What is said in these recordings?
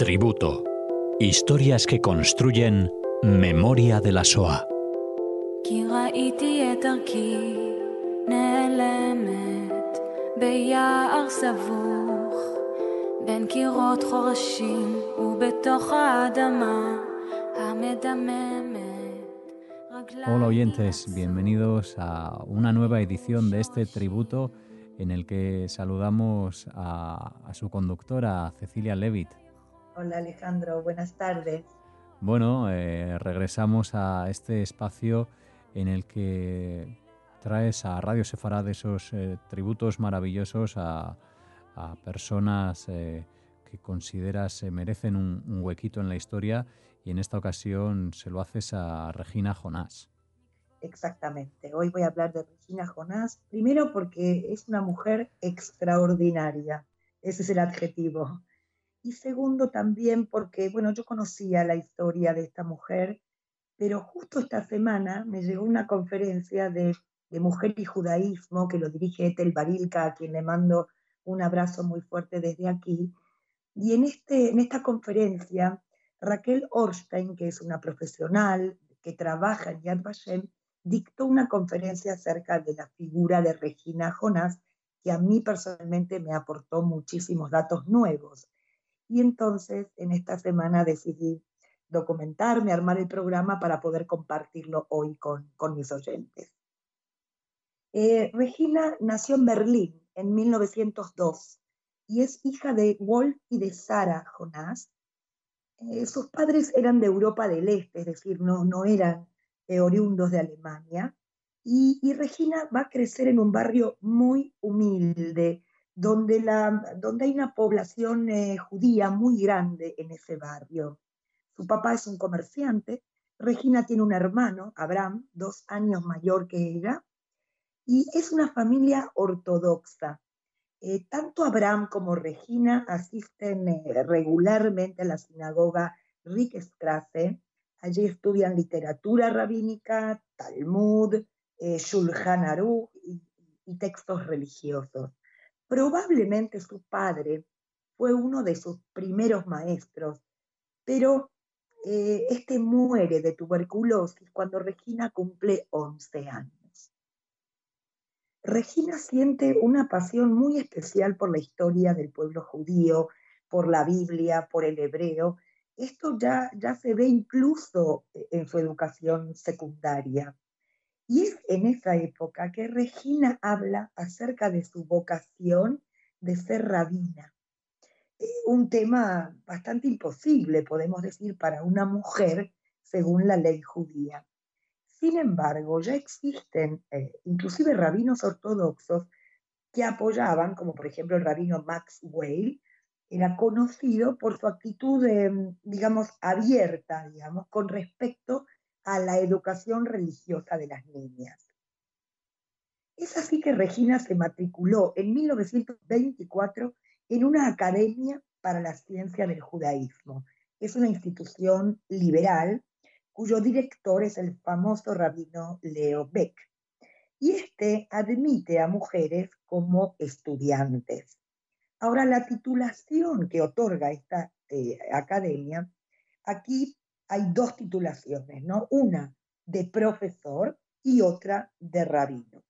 Tributo. Historias que construyen memoria de la SOA. Hola oyentes, bienvenidos a una nueva edición de este tributo en el que saludamos a, su conductora, Cecilia Levitt. Hola Alejandro, buenas tardes. Bueno, eh, regresamos a este espacio en el que traes a Radio Sefarad esos eh, tributos maravillosos a, personas eh, que consideras merecen un huequito en la historia y en esta ocasión se lo haces a Regina Jonás. Exactamente. Hoy voy a hablar de Regina Jonás, primero porque es una mujer extraordinaria, ese es el adjetivo. Y segundo también porque, bueno, yo conocía la historia de esta mujer, pero justo esta semana me llegó una conferencia de, mujer y judaísmo que lo dirige Etel Barilka, a quien le mando un abrazo muy fuerte desde aquí. Y en, este, en esta conferencia Raquel Orstein, que es una profesional que trabaja en Yad Vashem, dictó una conferencia acerca de la figura de Regina Jonás, que a mí personalmente me aportó muchísimos datos nuevos. Y entonces en esta semana decidí documentarme, armar el programa para poder compartirlo hoy con, mis oyentes. Eh, Regina nació en Berlín en 1902 y es hija de Wolf y de Sara Jonás, eh, sus padres eran de Europa del Este, es decir, no, no eran eh, oriundos de Alemania, y, Regina va a crecer en un barrio muy humilde, donde, la, donde hay una población eh, judía muy grande en ese barrio. Su papá es un comerciante, Regina tiene un hermano, Abraham, dos años mayor que ella, y es una familia ortodoxa. Eh, tanto Abraham como Regina asisten eh, regularmente a la sinagoga Rickstrasse. Allí estudian literatura rabínica, Talmud, eh, Shulchan Aruch y, textos religiosos. Probablemente su padre fue uno de sus primeros maestros, pero este muere de tuberculosis cuando Regina cumple 11 años. Regina siente una pasión muy especial por la historia del pueblo judío, por la Biblia, por el hebreo. Esto ya, ya se ve incluso en su educación secundaria. Y es en esa época que Regina habla acerca de su vocación de ser rabina. Un tema bastante imposible, podemos decir, para una mujer según la ley judía. Sin embargo, ya existen eh, inclusive rabinos ortodoxos que apoyaban, como por ejemplo el rabino Max Weil, era conocido por su actitud, em, digamos, abierta, digamos, con respecto a la educación religiosa de las niñas. Es así que Regina se matriculó en 1924 en una academia para la ciencia del judaísmo. Es una institución liberal cuyo director es el famoso rabino Leo Beck. Y este admite a mujeres como estudiantes. Ahora, la titulación que otorga esta eh, academia, aquí hay dos titulaciones, ¿no? Una de profesor y otra de rabino.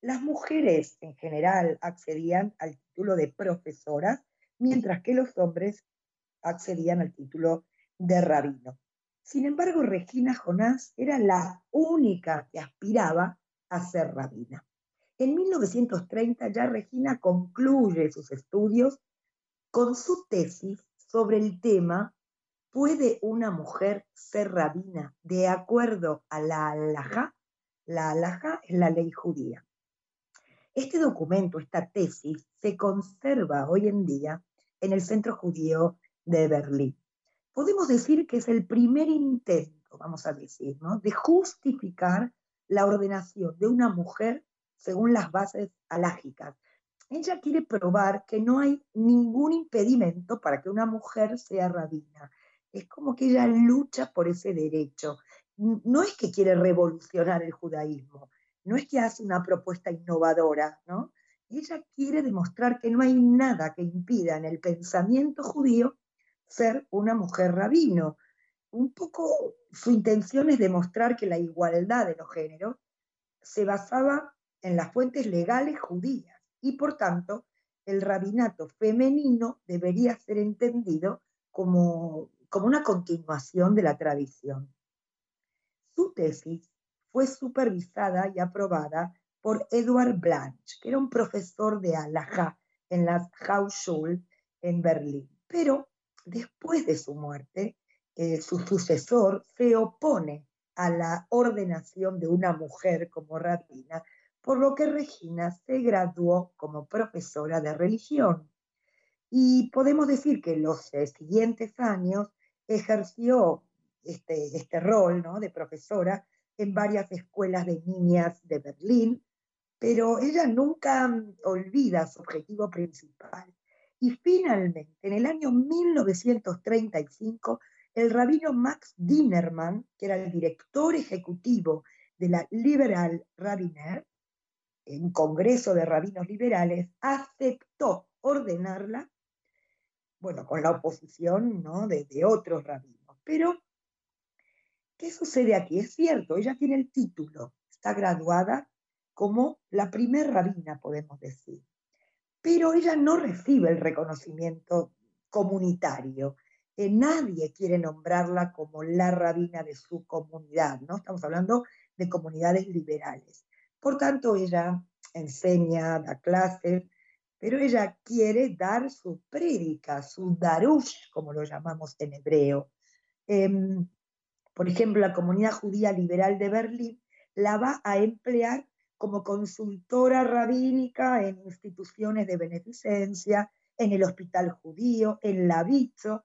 Las mujeres en general accedían al título de profesoras, mientras que los hombres accedían al título de rabino. Sin embargo, Regina Jonás era la única que aspiraba a ser rabina. En 1930 ya Regina concluye sus estudios con su tesis sobre el tema ¿Puede una mujer ser rabina de acuerdo a la alhaja? La alhaja es la ley judía. Este documento, esta tesis, se conserva hoy en día en el Centro Judío de Berlín podemos decir que es el primer intento, vamos a decir, ¿no? de justificar la ordenación de una mujer según las bases alágicas. Ella quiere probar que no hay ningún impedimento para que una mujer sea rabina. Es como que ella lucha por ese derecho. No es que quiere revolucionar el judaísmo, no es que hace una propuesta innovadora, ¿no? ella quiere demostrar que no hay nada que impida en el pensamiento judío ser una mujer rabino. Un poco su intención es demostrar que la igualdad de los géneros se basaba en las fuentes legales judías y por tanto el rabinato femenino debería ser entendido como, como una continuación de la tradición. Su tesis fue supervisada y aprobada por Edward Blanch, que era un profesor de Alajá en la Hausschule en Berlín. Pero después de su muerte, eh, su sucesor se opone a la ordenación de una mujer como rabina, por lo que Regina se graduó como profesora de religión. Y podemos decir que los siguientes años ejerció este, este rol ¿no? de profesora en varias escuelas de niñas de Berlín, pero ella nunca mm, olvida su objetivo principal. Y finalmente, en el año 1935, el rabino Max Dinerman, que era el director ejecutivo de la Liberal Rabbiner, un congreso de rabinos liberales, aceptó ordenarla, bueno, con la oposición ¿no? de, otros rabinos. Pero, ¿qué sucede aquí? Es cierto, ella tiene el título, está graduada como la primer rabina, podemos decir. Pero ella no recibe el reconocimiento comunitario. Nadie quiere nombrarla como la rabina de su comunidad, ¿no? Estamos hablando de comunidades liberales. Por tanto, ella enseña, da clases, pero ella quiere dar su prédica, su darush, como lo llamamos en hebreo. Em, por ejemplo, la comunidad judía liberal de Berlín la va a emplear como consultora rabínica en instituciones de beneficencia, en el Hospital Judío, en la Vicho.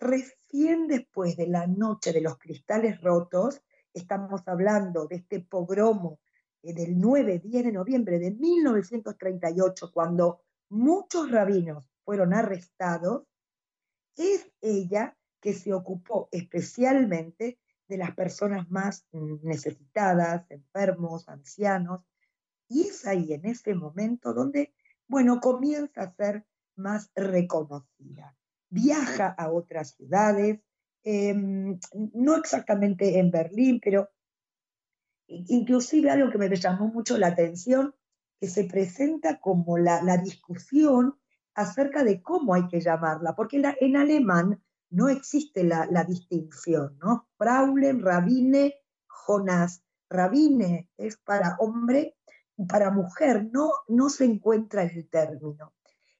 Recién después de la noche de los cristales rotos, estamos hablando de este pogromo del 9-10 de noviembre de 1938, cuando muchos rabinos fueron arrestados, es ella que se ocupó especialmente de las personas más necesitadas, enfermos, ancianos, y es ahí en ese momento donde, bueno, comienza a ser más reconocida. Viaja a otras ciudades, em, no exactamente en Berlín, pero inclusive algo que me llamó mucho la atención, que se presenta como la, discusión acerca de cómo hay que llamarla, porque en alemán no existe la, distinción, ¿no? Fraulen, Rabine, Jonás. Rabine es para hombre y para mujer, no, no se encuentra el término.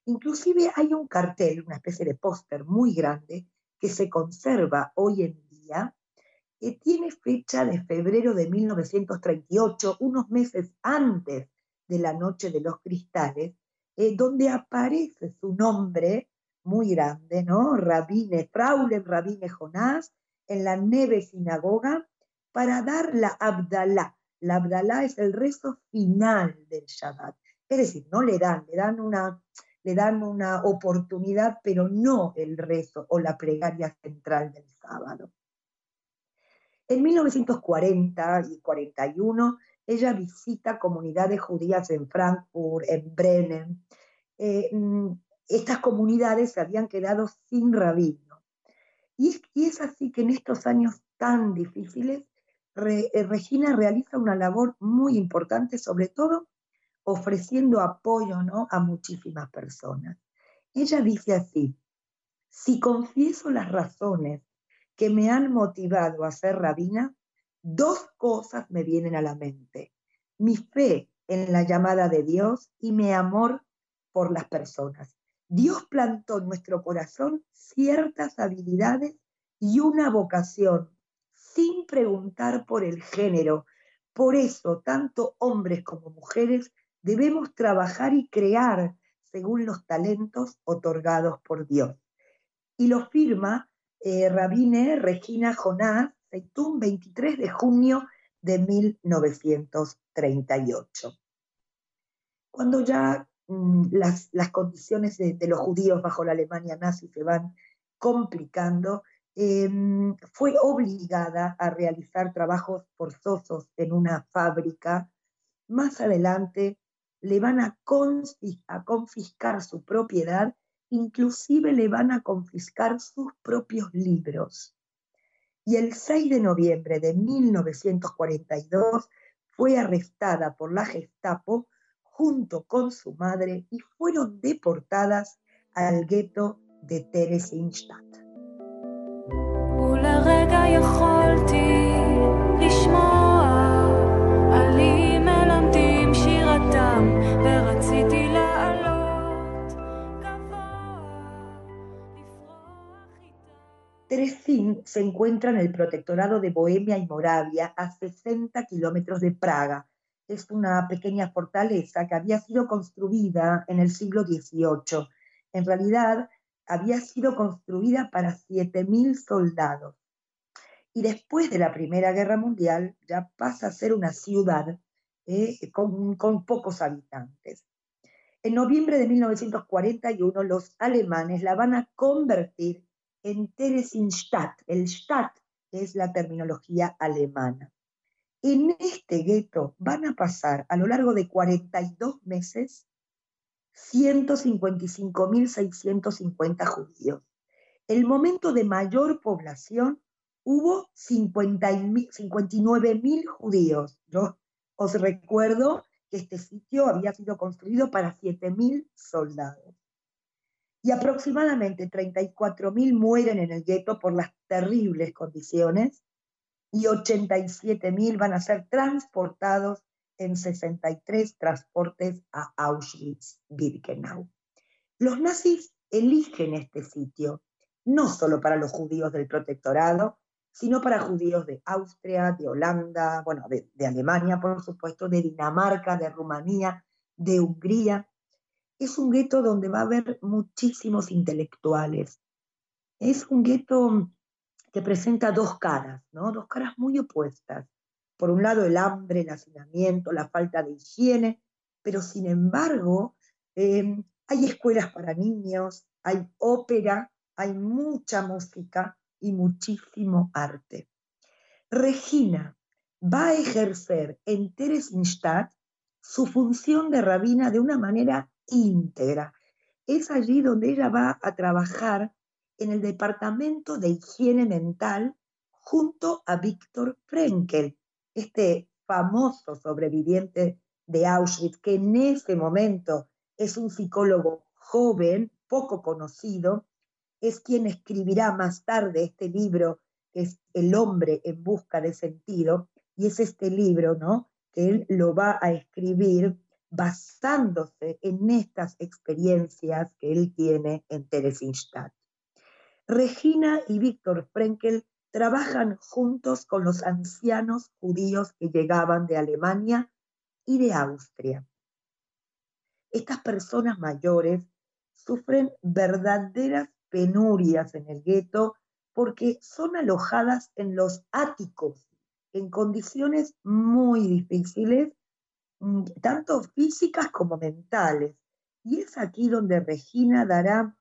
Inclusive hay un cartel, una especie de póster muy grande, que se conserva hoy en día, que tiene fecha de febrero de 1938, unos meses antes de la Noche de los Cristales, eh, donde aparece su nombre muy grande, ¿no? Rabine, Fraulen Rabine Jonás, en la Neve Sinagoga, para dar la Abdalá. La Abdalá es el rezo final del Shabbat. Es decir, no le dan, le dan una, le dan una oportunidad, pero no el rezo o la plegaria central del sábado. En 1940 y 41, ella visita comunidades judías en Frankfurt, en Brennen. Eh, mm, estas comunidades se habían quedado sin rabino. Y es, así que en estos años tan difíciles, eh, Regina realiza una labor muy importante, sobre todo ofreciendo apoyo ¿no? a muchísimas personas. Ella dice así, si confieso las razones que me han motivado a ser rabina, dos cosas me vienen a la mente. Mi fe en la llamada de Dios y mi amor por las personas. Dios plantó en nuestro corazón ciertas habilidades y una vocación sin preguntar por el género. Por eso, tanto hombres como mujeres debemos trabajar y crear según los talentos otorgados por Dios. Y lo firma eh, Rabine Regina Jonás, Seitún, 23 de junio de 1938. Cuando ya Mm, las, condiciones de, los judíos bajo la Alemania nazi se van complicando, em, fue obligada a realizar trabajos forzosos en una fábrica. Más adelante le van a confiscar su propiedad, inclusive le van a confiscar sus propios libros. Y el 6 de noviembre de 1942 fue arrestada por la Gestapo junto con su madre y fueron deportadas al gueto de Theresienstadt. Se encuentra en el protectorado de Bohemia y Moravia, a 60 kilómetros de Praga. Es una pequeña fortaleza que había sido construida en el siglo XVIII. En realidad, había sido construida para 7.000 soldados. Y después de la Primera Guerra Mundial ya pasa a ser una ciudad eh, con, con pocos habitantes. En noviembre de 1941 los alemanes la van a convertir en Theresienstadt. El Stadt es la terminología alemana. En este gueto van a pasar a lo largo de 42 meses 155.650 judíos. El momento de mayor población hubo 59.000 judíos. Yo os recuerdo que este sitio había sido construido para 7.000 soldados y aproximadamente 34.000 mueren en el gueto por las terribles condiciones y 87.000 van a ser transportados en 63 transportes a Auschwitz-Birkenau. Los nazis eligen este sitio no solo para los judíos del protectorado, sino para judíos de Austria, de Holanda, bueno, de, de Alemania, por supuesto, de Dinamarca, de Rumanía, de Hungría, es un gueto donde va a haber muchísimos intelectuales. Es un gueto que presenta dos caras, ¿no? Dos caras muy opuestas. Por un lado, el hambre, el hacinamiento, la falta de higiene, pero sin embargo, em, hay escuelas para niños, hay ópera, hay mucha música y muchísimo arte. Regina va a ejercer en Theresienstadt su función de rabina de una manera íntegra. Es allí donde ella va a trabajar en el departamento de higiene mental junto a Víctor Frenkel, este famoso sobreviviente de Auschwitz, que en ese momento es un psicólogo joven, poco conocido, es quien escribirá más tarde este libro, que es El hombre en busca de sentido, y es este libro, ¿no? Que él lo va a escribir basándose en estas experiencias que él tiene en Theresienstadt. Regina y Víctor Frenkel trabajan juntos con los ancianos judíos que llegaban de Alemania y de Austria. Estas personas mayores sufren verdaderas penurias en el gueto porque son alojadas en los áticos, en condiciones muy difíciles tanto físicas como mentales. Y es aquí donde Regina dará,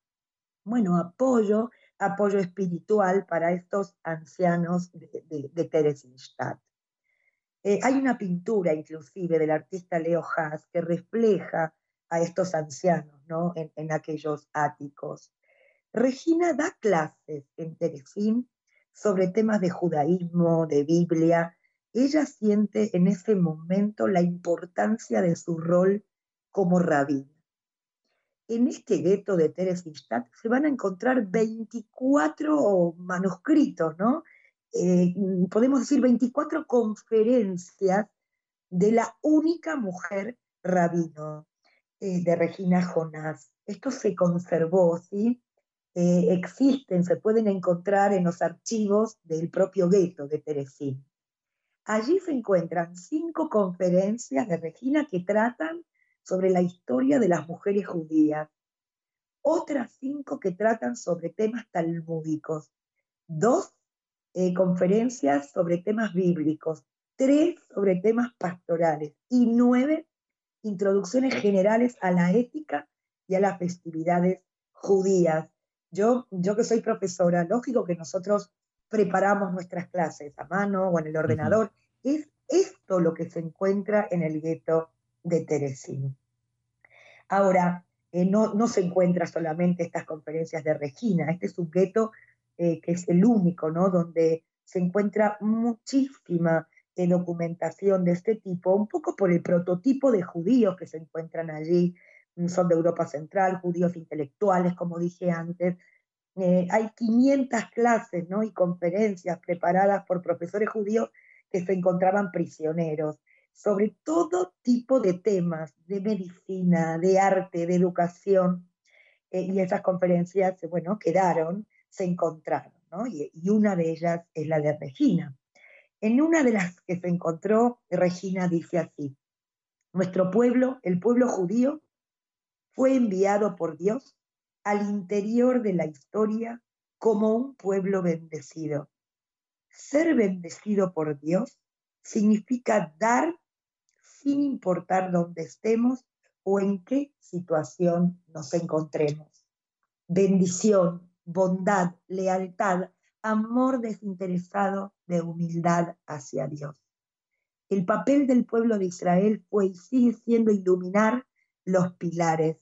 bueno, apoyo, apoyo espiritual para estos ancianos de, de, eh, hay una pintura inclusive del artista Leo Haas que refleja a estos ancianos ¿no? en, en aquellos áticos. Regina da clases en Teresín sobre temas de judaísmo, de Biblia, ella siente en ese momento la importancia de su rol como rabina. En este gueto de Theresienstadt se van a encontrar 24 manuscritos, ¿no? Eh, podemos decir 24 conferencias de la única mujer rabino, eh, de Regina Jonás. Esto se conservó, ¿sí? Eh, existen, se pueden encontrar en los archivos del propio gueto de Teresín. Allí se encuentran cinco conferencias de Regina que tratan sobre la historia de las mujeres judías, otras cinco que tratan sobre temas talmúdicos, dos eh, conferencias sobre temas bíblicos, tres sobre temas pastorales. Y nueve introducciones generales a la ética y a las festividades judías. Yo, yo que soy profesora, lógico que nosotros preparamos nuestras clases a mano o en el ordenador. Es esto lo que se encuentra en el gueto de Teresín. Ahora, eh, no, no, se encuentra solamente estas conferencias de Regina, este es un gueto que es el único, ¿no? Donde se encuentra muchísima documentación de este tipo, un poco por el prototipo de judíos que se encuentran allí, son de Europa Central, judíos intelectuales, como dije antes. Eh, hay 500 clases ¿no? y conferencias preparadas por profesores judíos que se encontraban prisioneros sobre todo tipo de temas, de medicina, de arte, de educación. Eh, y esas conferencias, bueno, quedaron, se encontraron, y, y una de ellas es la de Regina. En una de las que se encontró, Regina dice así, nuestro pueblo, el pueblo judío, fue enviado por Dios al interior de la historia como un pueblo bendecido. Ser bendecido por Dios significa dar sin importar dónde estemos o en qué situación nos encontremos. Bendición, bondad, lealtad, amor desinteresado de humildad hacia Dios. El papel del pueblo de Israel fue y sigue siendo iluminar los pilares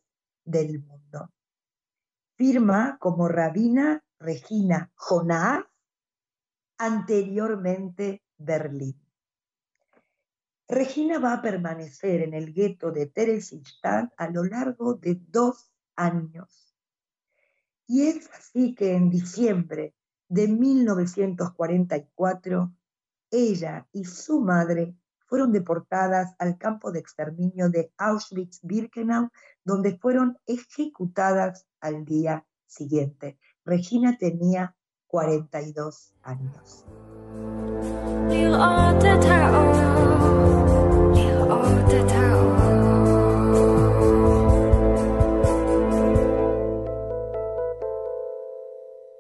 del mundo. Firma como rabina Regina Jonás, anteriormente Berlín. Regina va a permanecer en el gueto de Theresienstadt a lo largo de dos años. Y es así que en diciembre de 1944, ella y su madre fueron deportadas al campo de exterminio de Auschwitz-Birkenau, donde fueron ejecutadas al día siguiente. Regina tenía 42 años.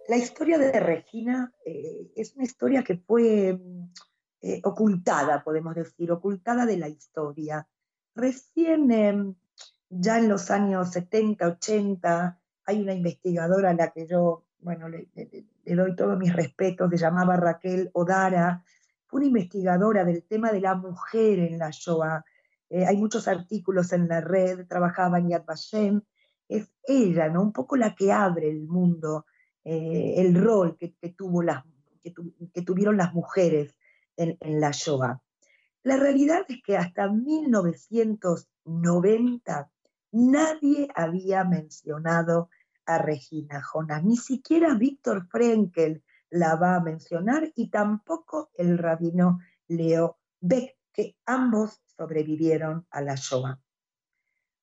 La historia de Regina eh, es una historia que fue mm, eh, ocultada, podemos decir, ocultada de la historia. Recién, em, ya en los años 70, 80, hay una investigadora a la que yo, bueno, le, doy todos mis respetos, se llamaba Raquel Odara, fue una investigadora del tema de la mujer en la Shoah. Eh, hay muchos artículos en la red, trabajaba en Yad Vashem, es ella, ¿no? Un poco la que abre el mundo eh, el rol que, tuvo las, que, tuvieron las mujeres en, la Shoah. La realidad es que hasta 1990 nadie había mencionado a Regina Jonas, ni siquiera Víctor Frenkel la va a mencionar y tampoco el rabino Leo Beck, que ambos sobrevivieron a la Shoah.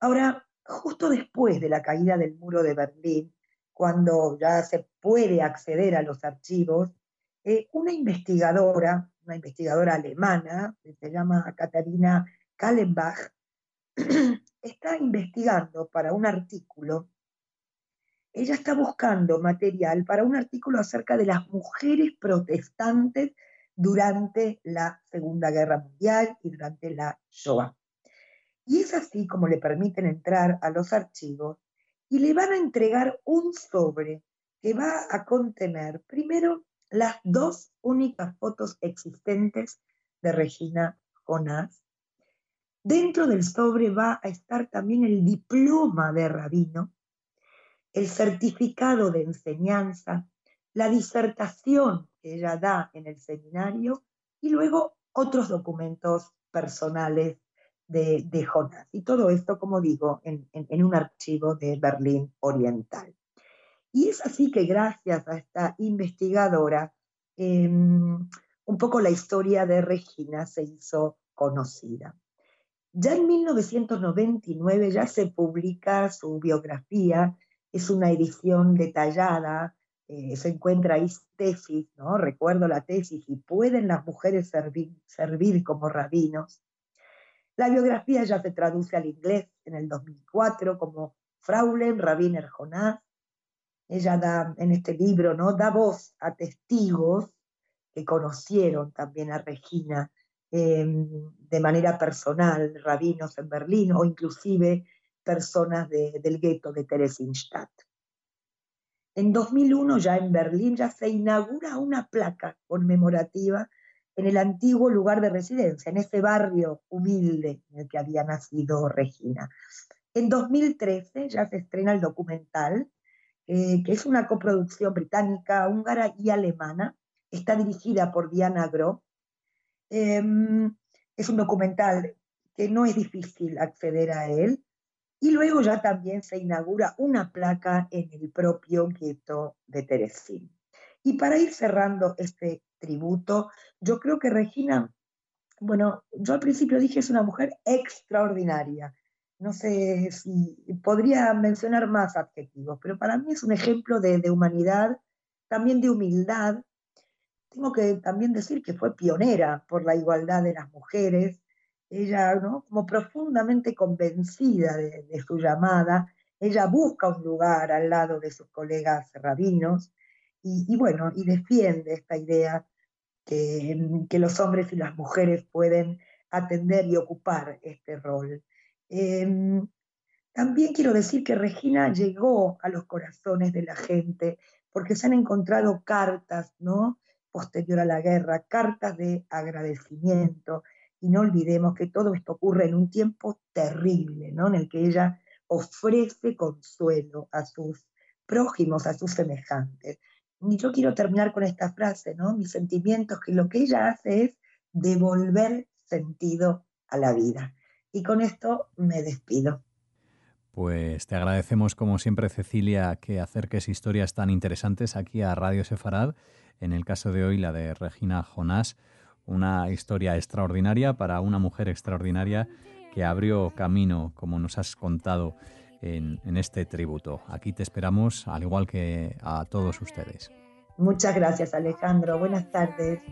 Ahora, justo después de la caída del muro de Berlín, cuando ya se puede acceder a los archivos, eh, una investigadora, una investigadora alemana, que se llama Katharina Kallenbach, está investigando para un artículo, ella está buscando material para un artículo acerca de las mujeres protestantes durante la Segunda Guerra Mundial y durante la Shoah. Y es así como le permiten entrar a los archivos y le van a entregar un sobre que va a contener primero las dos únicas fotos existentes de Regina Jonás. Dentro del sobre va a estar también el diploma de rabino, el certificado de enseñanza, la disertación que ella da en el seminario y luego otros documentos personales de, Jonas. Y todo esto, como digo, en, un archivo de Berlín Oriental. Y es así que gracias a esta investigadora, em, un poco la historia de Regina se hizo conocida. Ya en 1999 ya se publica su biografía, es una edición detallada, eh, se encuentra ahí tesis, ¿no? Recuerdo la tesis, y pueden las mujeres servir, como rabinos. La biografía ya se traduce al inglés en el 2004 como Fraulein Rabiner Jonás. Ella da en este libro, ¿no? Da voz a testigos que conocieron también a Regina em, de manera personal, rabinos en Berlín o inclusive personas del gueto de Theresienstadt. En 2001, ya en Berlín, ya se inaugura una placa conmemorativa en el antiguo lugar de residencia, en ese barrio humilde en el que había nacido Regina. En 2013 ya se estrena el documental, eh, que es una coproducción británica, húngara y alemana. Está dirigida por Diana Gro. Em, es un documental que no es difícil acceder a él. Y luego ya también se inaugura una placa en el propio gueto de Teresín. Y para ir cerrando este tributo, yo creo que Regina, bueno, yo al principio dije es una mujer extraordinaria. No sé si podría mencionar más adjetivos, pero para mí es un ejemplo de, humanidad, también de humildad. Tengo que también decir que fue pionera por la igualdad de las mujeres, ella, ¿no? como profundamente convencida de, su llamada, ella busca un lugar al lado de sus colegas rabinos y, bueno, y defiende esta idea que, los hombres y las mujeres pueden atender y ocupar este rol. Em, también quiero decir que Regina llegó a los corazones de la gente porque se han encontrado cartas, ¿no? Posterior a la guerra, cartas de agradecimiento, y no olvidemos que todo esto ocurre en un tiempo terrible, ¿no? En el que ella ofrece consuelo a sus prójimos, a sus semejantes. Y yo quiero terminar con esta frase, ¿no? Mis sentimientos, que lo que ella hace es devolver sentido a la vida. Y con esto me despido. Pues te agradecemos como siempre, Cecilia, que acerques historias tan interesantes aquí a Radio Sefarad. En el caso de hoy, la de Regina Jonás una historia extraordinaria para una mujer extraordinaria que abrió camino, como nos has contado en, este tributo. Aquí te esperamos, al igual que a todos ustedes. Muchas gracias, Alejandro. Buenas tardes.